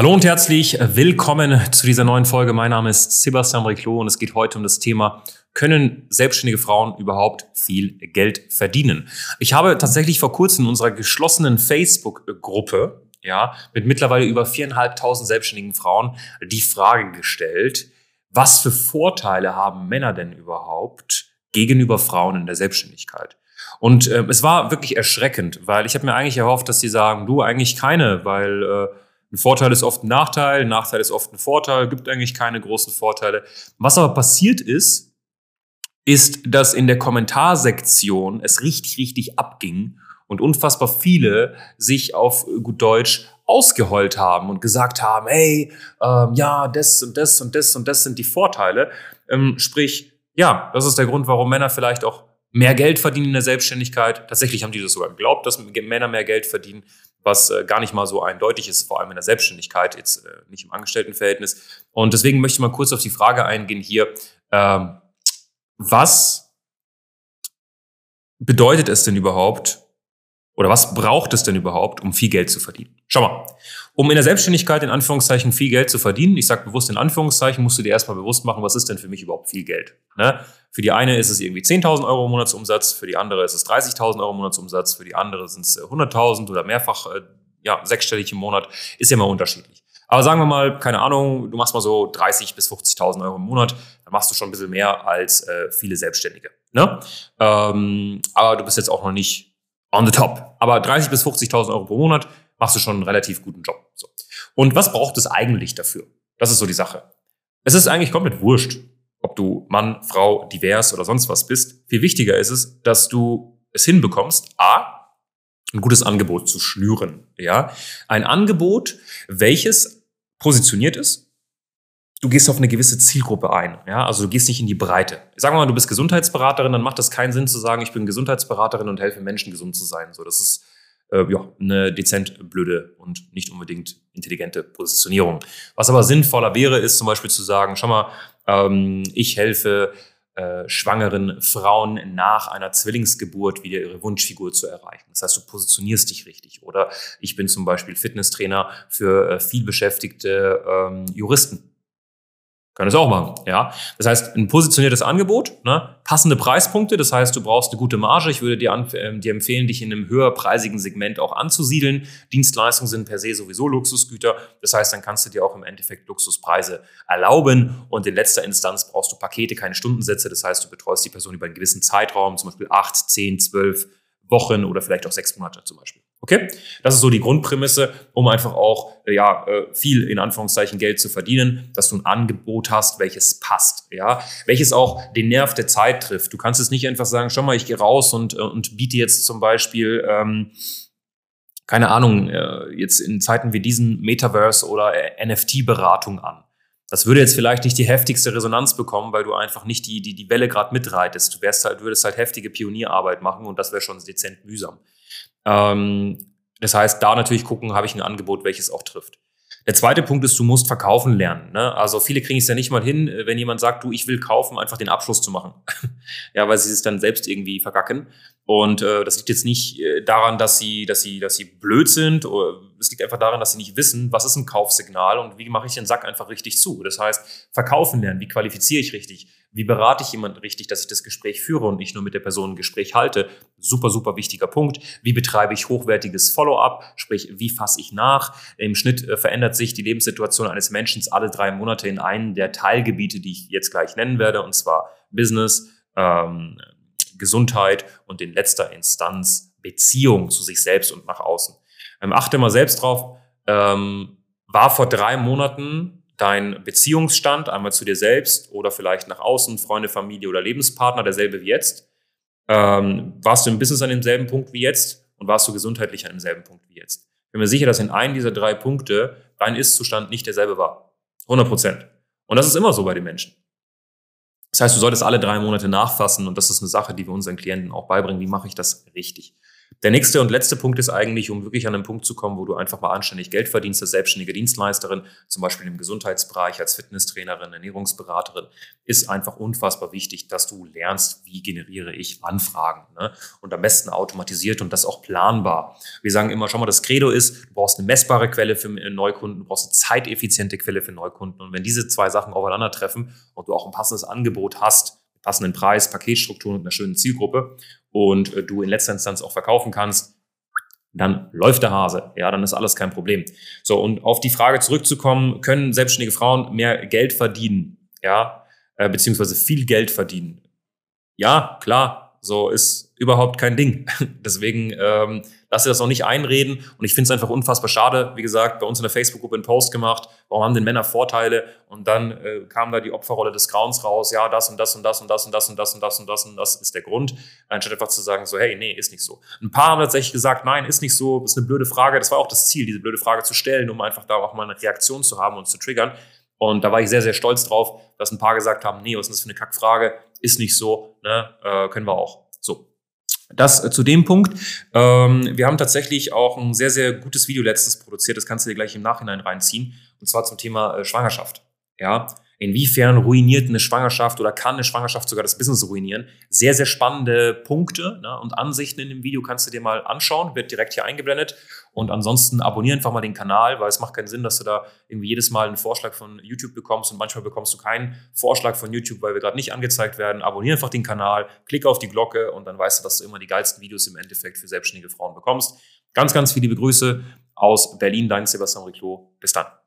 Hallo und herzlich willkommen zu dieser neuen Folge. Mein Name ist Sebastian Riclot und es geht heute um das Thema, können selbstständige Frauen überhaupt viel Geld verdienen? Ich habe tatsächlich vor kurzem in unserer geschlossenen Facebook-Gruppe, ja, mit mittlerweile über viereinhalbtausend selbstständigen Frauen die Frage gestellt, was für Vorteile haben Männer denn überhaupt gegenüber Frauen in der Selbstständigkeit? Und äh, es war wirklich erschreckend, weil ich habe mir eigentlich erhofft, dass sie sagen, du eigentlich keine, weil äh, ein Vorteil ist oft ein Nachteil, ein Nachteil ist oft ein Vorteil, gibt eigentlich keine großen Vorteile. Was aber passiert ist, ist, dass in der Kommentarsektion es richtig, richtig abging und unfassbar viele sich auf gut Deutsch ausgeheult haben und gesagt haben, hey, ähm, ja, das und das und das und das sind die Vorteile. Ähm, sprich, ja, das ist der Grund, warum Männer vielleicht auch mehr Geld verdienen in der Selbstständigkeit. Tatsächlich haben die das sogar geglaubt, dass Männer mehr Geld verdienen, was äh, gar nicht mal so eindeutig ist, vor allem in der Selbstständigkeit, jetzt äh, nicht im Angestelltenverhältnis. Und deswegen möchte ich mal kurz auf die Frage eingehen hier, ähm, was bedeutet es denn überhaupt, oder was braucht es denn überhaupt, um viel Geld zu verdienen? Schau mal, um in der Selbstständigkeit in Anführungszeichen viel Geld zu verdienen, ich sage bewusst in Anführungszeichen, musst du dir erstmal bewusst machen, was ist denn für mich überhaupt viel Geld? Ne? Für die eine ist es irgendwie 10.000 Euro Monatsumsatz, für die andere ist es 30.000 Euro Monatsumsatz, für die andere sind es 100.000 oder mehrfach äh, ja, sechsstellig im Monat, ist ja immer unterschiedlich. Aber sagen wir mal, keine Ahnung, du machst mal so 30 bis 50.000 Euro im Monat, dann machst du schon ein bisschen mehr als äh, viele Selbstständige. Ne? Ähm, aber du bist jetzt auch noch nicht on the top. Aber 30 bis 50.000 Euro pro Monat machst du schon einen relativ guten Job. So. Und was braucht es eigentlich dafür? Das ist so die Sache. Es ist eigentlich komplett wurscht, ob du Mann, Frau, divers oder sonst was bist. Viel wichtiger ist es, dass du es hinbekommst, a, ein gutes Angebot zu schnüren. Ja, ein Angebot, welches positioniert ist, du gehst auf eine gewisse Zielgruppe ein. Ja? Also du gehst nicht in die Breite. Sagen wir mal, du bist Gesundheitsberaterin, dann macht das keinen Sinn zu sagen, ich bin Gesundheitsberaterin und helfe Menschen gesund zu sein. So, das ist äh, ja, eine dezent blöde und nicht unbedingt intelligente Positionierung. Was aber sinnvoller wäre, ist zum Beispiel zu sagen, schau mal, ähm, ich helfe äh, schwangeren Frauen nach einer Zwillingsgeburt wieder ihre Wunschfigur zu erreichen. Das heißt, du positionierst dich richtig. Oder ich bin zum Beispiel Fitnesstrainer für äh, vielbeschäftigte ähm, Juristen. Können es auch machen, ja. Das heißt, ein positioniertes Angebot, ne? passende Preispunkte, das heißt, du brauchst eine gute Marge. Ich würde dir, äh, dir empfehlen, dich in einem höherpreisigen Segment auch anzusiedeln. Dienstleistungen sind per se sowieso Luxusgüter. Das heißt, dann kannst du dir auch im Endeffekt Luxuspreise erlauben. Und in letzter Instanz brauchst du Pakete, keine Stundensätze. Das heißt, du betreust die Person über einen gewissen Zeitraum, zum Beispiel acht, zehn, zwölf Wochen oder vielleicht auch sechs Monate zum Beispiel. Okay? Das ist so die Grundprämisse, um einfach auch äh, ja, äh, viel in Anführungszeichen Geld zu verdienen, dass du ein Angebot hast, welches passt, ja, welches auch den Nerv der Zeit trifft. Du kannst es nicht einfach sagen, schau mal, ich gehe raus und, äh, und biete jetzt zum Beispiel, ähm, keine Ahnung, äh, jetzt in Zeiten wie diesen Metaverse oder NFT-Beratung an. Das würde jetzt vielleicht nicht die heftigste Resonanz bekommen, weil du einfach nicht die, die, die Welle gerade mitreitest. Du wärst halt, würdest halt heftige Pionierarbeit machen und das wäre schon dezent mühsam. Ähm, das heißt, da natürlich gucken, habe ich ein Angebot, welches auch trifft. Der zweite Punkt ist, du musst verkaufen lernen. Ne? Also viele kriegen es ja nicht mal hin, äh, wenn jemand sagt, du, ich will kaufen, einfach den Abschluss zu machen. ja, weil sie es dann selbst irgendwie vergacken. Und äh, das liegt jetzt nicht äh, daran, dass sie, dass sie, dass sie blöd sind. Oder es liegt einfach daran, dass sie nicht wissen, was ist ein Kaufsignal und wie mache ich den Sack einfach richtig zu. Das heißt, verkaufen lernen, wie qualifiziere ich richtig, wie berate ich jemanden richtig, dass ich das Gespräch führe und nicht nur mit der Person ein Gespräch halte. Super, super wichtiger Punkt. Wie betreibe ich hochwertiges Follow-up, sprich, wie fasse ich nach? Im Schnitt äh, verändert sich die Lebenssituation eines Menschen alle drei Monate in einen der Teilgebiete, die ich jetzt gleich nennen werde, und zwar Business, ähm, Gesundheit und in letzter Instanz Beziehung zu sich selbst und nach außen. Ähm, achte mal selbst drauf, ähm, war vor drei Monaten dein Beziehungsstand einmal zu dir selbst oder vielleicht nach außen, Freunde, Familie oder Lebenspartner derselbe wie jetzt? Ähm, warst du im Business an demselben Punkt wie jetzt und warst du gesundheitlich an demselben Punkt wie jetzt? Ich bin mir sicher, dass in einem dieser drei Punkte dein Ist-Zustand nicht derselbe war. 100 Prozent. Und das ist immer so bei den Menschen. Das heißt, du solltest alle drei Monate nachfassen und das ist eine Sache, die wir unseren Klienten auch beibringen. Wie mache ich das richtig? Der nächste und letzte Punkt ist eigentlich, um wirklich an einen Punkt zu kommen, wo du einfach mal anständig Geld verdienst als selbstständige Dienstleisterin, zum Beispiel im Gesundheitsbereich als Fitnesstrainerin, Ernährungsberaterin, ist einfach unfassbar wichtig, dass du lernst, wie generiere ich Anfragen. Ne? Und am besten automatisiert und das auch planbar. Wir sagen immer, schau mal, das Credo ist, du brauchst eine messbare Quelle für Neukunden, du brauchst eine zeiteffiziente Quelle für Neukunden. Und wenn diese zwei Sachen aufeinandertreffen und du auch ein passendes Angebot hast, passenden Preis, Paketstrukturen und einer schönen Zielgruppe und äh, du in letzter Instanz auch verkaufen kannst, dann läuft der Hase. Ja, dann ist alles kein Problem. So, und auf die Frage zurückzukommen, können selbstständige Frauen mehr Geld verdienen? Ja, äh, beziehungsweise viel Geld verdienen? Ja, klar, so ist überhaupt kein Ding. Deswegen ähm, lass dir das auch nicht einreden. Und ich finde es einfach unfassbar schade. Wie gesagt, bei uns in der Facebook-Gruppe einen Post gemacht. Warum haben denn Männer Vorteile? Und dann äh, kam da die Opferrolle des Grauens raus. Ja, das und das und das und das und das und das und das und das und das ist der Grund. Anstatt einfach zu sagen, so, hey, nee, ist nicht so. Ein paar haben tatsächlich gesagt, nein, ist nicht so. ist eine blöde Frage. Das war auch das Ziel, diese blöde Frage zu stellen, um einfach da auch mal eine Reaktion zu haben und zu triggern. Und da war ich sehr, sehr stolz drauf, dass ein paar gesagt haben, nee, was ist das für eine Kackfrage? Ist nicht so, ne? Äh, können wir auch. So, das äh, zu dem Punkt. Ähm, wir haben tatsächlich auch ein sehr, sehr gutes Video letztens produziert. Das kannst du dir gleich im Nachhinein reinziehen. Und zwar zum Thema äh, Schwangerschaft. Ja, Inwiefern ruiniert eine Schwangerschaft oder kann eine Schwangerschaft sogar das Business ruinieren? Sehr, sehr spannende Punkte ne, und Ansichten in dem Video kannst du dir mal anschauen, wird direkt hier eingeblendet. Und ansonsten abonniere einfach mal den Kanal, weil es macht keinen Sinn, dass du da irgendwie jedes Mal einen Vorschlag von YouTube bekommst und manchmal bekommst du keinen Vorschlag von YouTube, weil wir gerade nicht angezeigt werden. Abonniere einfach den Kanal, klicke auf die Glocke und dann weißt du, dass du immer die geilsten Videos im Endeffekt für selbstständige Frauen bekommst. Ganz, ganz viele Grüße aus Berlin, dein Sebastian Riclo. Bis dann.